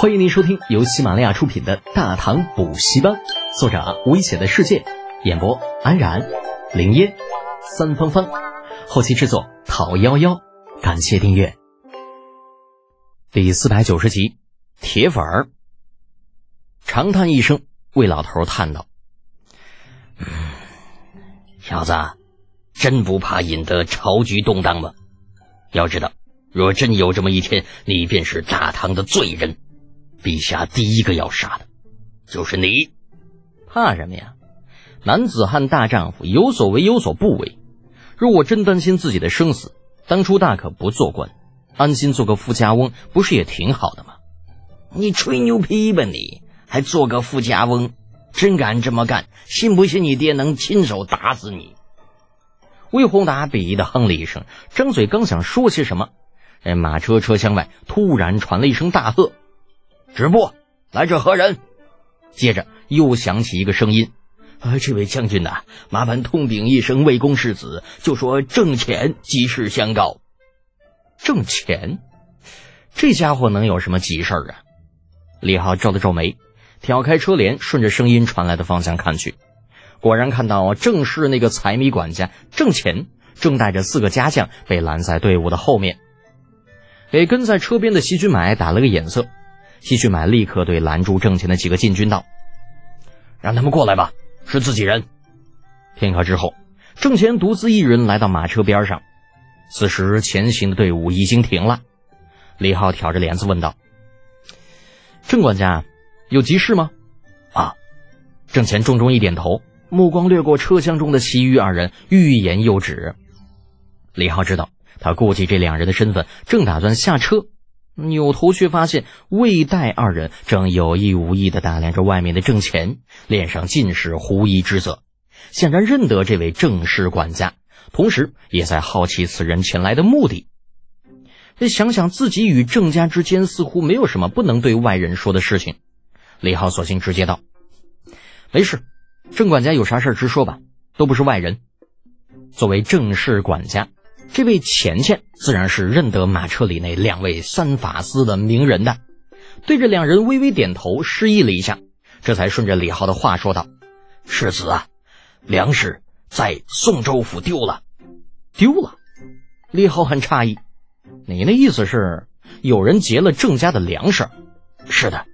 欢迎您收听由喜马拉雅出品的《大唐补习班》，作者危险的世界，演播安然、林烟、三芳芳，后期制作陶幺幺。感谢订阅。第四百九十集，铁粉儿长叹一声，魏老头叹道：“嗯小子，真不怕引得朝局动荡吗？要知道，若真有这么一天，你便是大唐的罪人。”陛下第一个要杀的，就是你。怕什么呀？男子汉大丈夫，有所为有所不为。若我真担心自己的生死，当初大可不做官，安心做个富家翁，不是也挺好的吗？你吹牛皮吧！你还做个富家翁？真敢这么干，信不信你爹能亲手打死你？魏宏达鄙夷的哼了一声，张嘴刚想说些什么，哎，马车车厢外突然传了一声大喝。止步！来者何人？接着又响起一个声音：“啊，这位将军呐，麻烦通禀一声魏公世子，就说郑潜急事相告。”郑潜，这家伙能有什么急事儿啊？李浩皱了皱眉，挑开车帘，顺着声音传来的方向看去，果然看到正是那个财迷管家郑潜，正带着四个家将被拦在队伍的后面，给跟在车边的西军买打了个眼色。西去买立刻对拦住郑前的几个禁军道：“让他们过来吧，是自己人。”片刻之后，郑前独自一人来到马车边上。此时前行的队伍已经停了。李浩挑着帘子问道：“郑管家，有急事吗？”“啊。”郑前重重一点头，目光掠过车厢中的其余二人，欲言又止。李浩知道他顾及这两人的身份，正打算下车。扭头却发现魏代二人正有意无意地打量着外面的郑乾，脸上尽是狐疑之色，显然认得这位郑氏管家，同时也在好奇此人前来的目的。想想自己与郑家之间似乎没有什么不能对外人说的事情，李浩索性直接道：“没事，郑管家有啥事直说吧，都不是外人。作为郑氏管家。”这位钱钱自然是认得马车里那两位三法司的名人的，对着两人微微点头，示意了一下，这才顺着李浩的话说道：“世子啊，粮食在宋州府丢了，丢了。”李浩很诧异：“你那意思是有人劫了郑家的粮食？”“是的，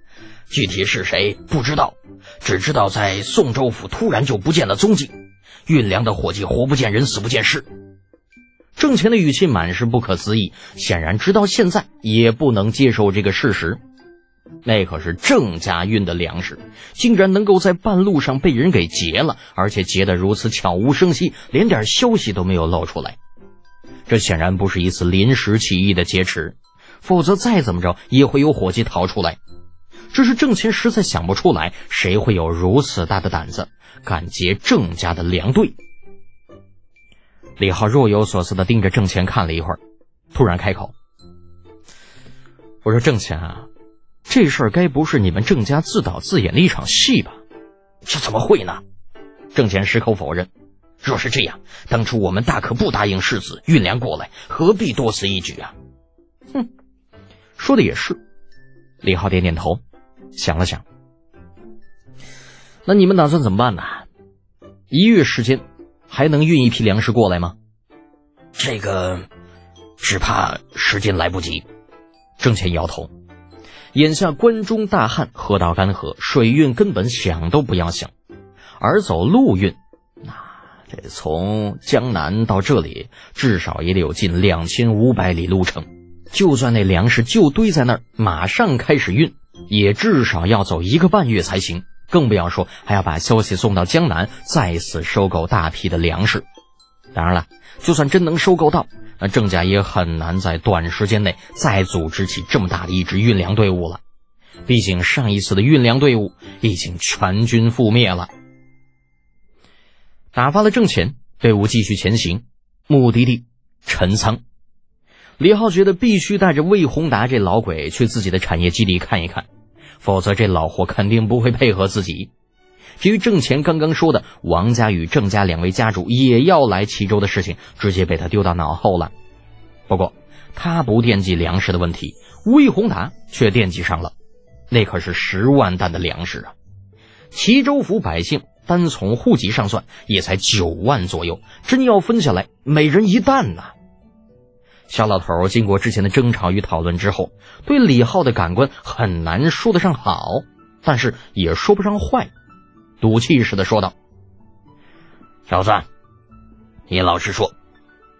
具体是谁不知道，只知道在宋州府突然就不见了踪迹，运粮的伙计活不见人，死不见尸。”郑钱的语气满是不可思议，显然直到现在也不能接受这个事实。那可是郑家运的粮食，竟然能够在半路上被人给劫了，而且劫得如此悄无声息，连点消息都没有露出来。这显然不是一次临时起意的劫持，否则再怎么着也会有伙计逃出来。只是郑钱实在想不出来，谁会有如此大的胆子，敢劫郑家的粮队。李浩若有所思的盯着郑钱看了一会儿，突然开口：“我说郑钱啊，这事儿该不是你们郑家自导自演的一场戏吧？这怎么会呢？”郑钱矢口否认：“若是这样，当初我们大可不答应世子运粮过来，何必多此一举啊？”哼，说的也是。李浩点点头，想了想：“那你们打算怎么办呢？一月时间。”还能运一批粮食过来吗？这个，只怕时间来不及。郑钱摇头，眼下关中大旱，河道干涸，水运根本想都不要想。而走陆运，那这从江南到这里，至少也得有近两千五百里路程。就算那粮食就堆在那儿，马上开始运，也至少要走一个半月才行。更不要说还要把消息送到江南，再次收购大批的粮食。当然了，就算真能收购到，那郑家也很难在短时间内再组织起这么大的一支运粮队伍了。毕竟上一次的运粮队伍已经全军覆灭了。打发了郑钱，队伍继续前行，目的地陈仓。李浩觉得必须带着魏宏达这老鬼去自己的产业基地看一看。否则，这老货肯定不会配合自己。至于郑钱刚刚说的王家与郑家两位家主也要来齐州的事情，直接被他丢到脑后了。不过，他不惦记粮食的问题，魏宏达却惦记上了。那可是十万担的粮食啊！齐州府百姓单从户籍上算，也才九万左右，真要分下来，每人一担呐！小老头经过之前的争吵与讨论之后，对李浩的感官很难说得上好，但是也说不上坏，赌气似的说道：“小子，你老实说，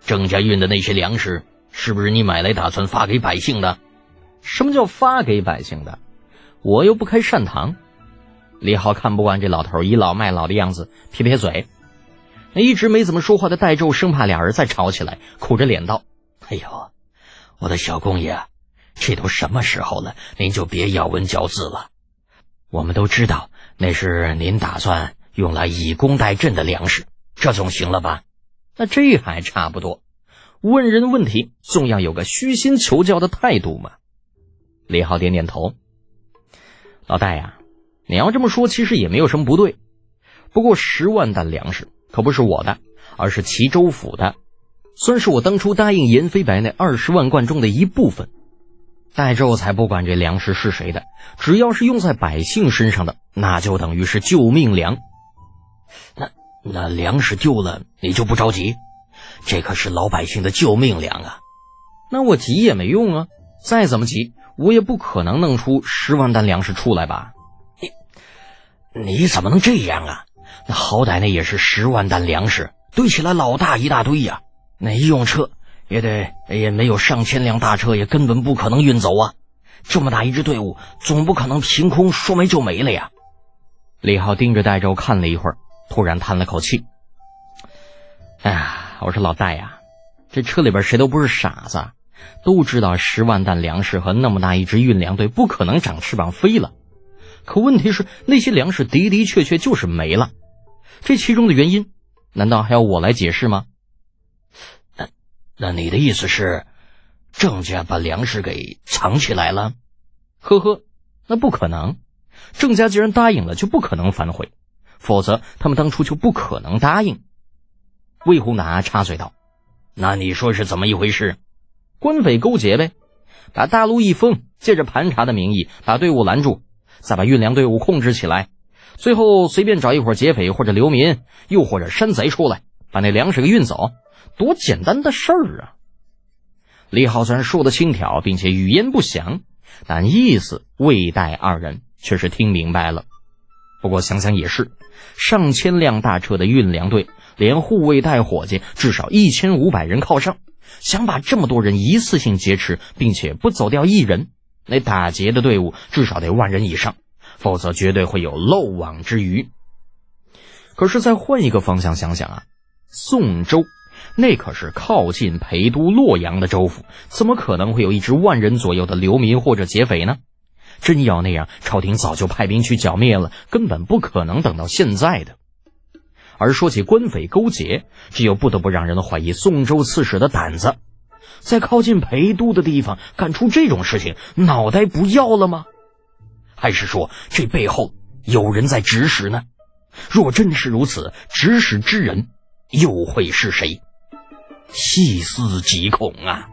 郑家运的那些粮食是不是你买来打算发给百姓的？什么叫发给百姓的？我又不开善堂。”李浩看不惯这老头倚老卖老的样子，撇撇嘴。那一直没怎么说话的戴胄生怕俩人再吵起来，苦着脸道。哎呦，我的小公爷，这都什么时候了，您就别咬文嚼字了。我们都知道那是您打算用来以工代赈的粮食，这总行了吧？那这还差不多。问人问题总要有个虚心求教的态度嘛。李浩点点头。老戴呀，你要这么说，其实也没有什么不对。不过十万担粮食可不是我的，而是齐州府的。算是我当初答应严飞白那二十万贯中的一部分，戴胄才不管这粮食是谁的，只要是用在百姓身上的，那就等于是救命粮。那那粮食丢了，你就不着急？这可是老百姓的救命粮啊！那我急也没用啊，再怎么急，我也不可能弄出十万担粮食出来吧？你你怎么能这样啊？那好歹那也是十万担粮食，堆起来老大一大堆呀！那一用车也得也没有上千辆大车，也根本不可能运走啊！这么大一支队伍，总不可能凭空说没就没了呀！李浩盯着戴周看了一会儿，突然叹了口气：“哎呀，我说老戴呀，这车里边谁都不是傻子，都知道十万担粮食和那么大一支运粮队不可能长翅膀飞了。可问题是，那些粮食的的确确就是没了，这其中的原因，难道还要我来解释吗？”那你的意思是，郑家把粮食给藏起来了？呵呵，那不可能。郑家既然答应了，就不可能反悔，否则他们当初就不可能答应。魏宏达插嘴道：“那你说是怎么一回事？官匪勾结呗，把大路一封，借着盘查的名义把队伍拦住，再把运粮队伍控制起来，最后随便找一伙劫匪或者流民，又或者山贼出来，把那粮食给运走。”多简单的事儿啊！李浩虽然说的轻佻，并且语焉不详，但意思魏代二人却是听明白了。不过想想也是，上千辆大车的运粮队，连护卫带伙计至少一千五百人靠上，想把这么多人一次性劫持，并且不走掉一人，那打劫的队伍至少得万人以上，否则绝对会有漏网之鱼。可是再换一个方向想想啊，宋州。那可是靠近陪都洛阳的州府，怎么可能会有一支万人左右的流民或者劫匪呢？真要那样，朝廷早就派兵去剿灭了，根本不可能等到现在的。而说起官匪勾结，这又不得不让人怀疑宋州刺史的胆子，在靠近陪都的地方干出这种事情，脑袋不要了吗？还是说这背后有人在指使呢？若真是如此，指使之人又会是谁？细思极恐啊！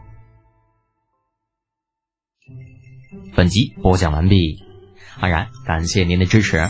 本集播讲完毕，安然感谢您的支持。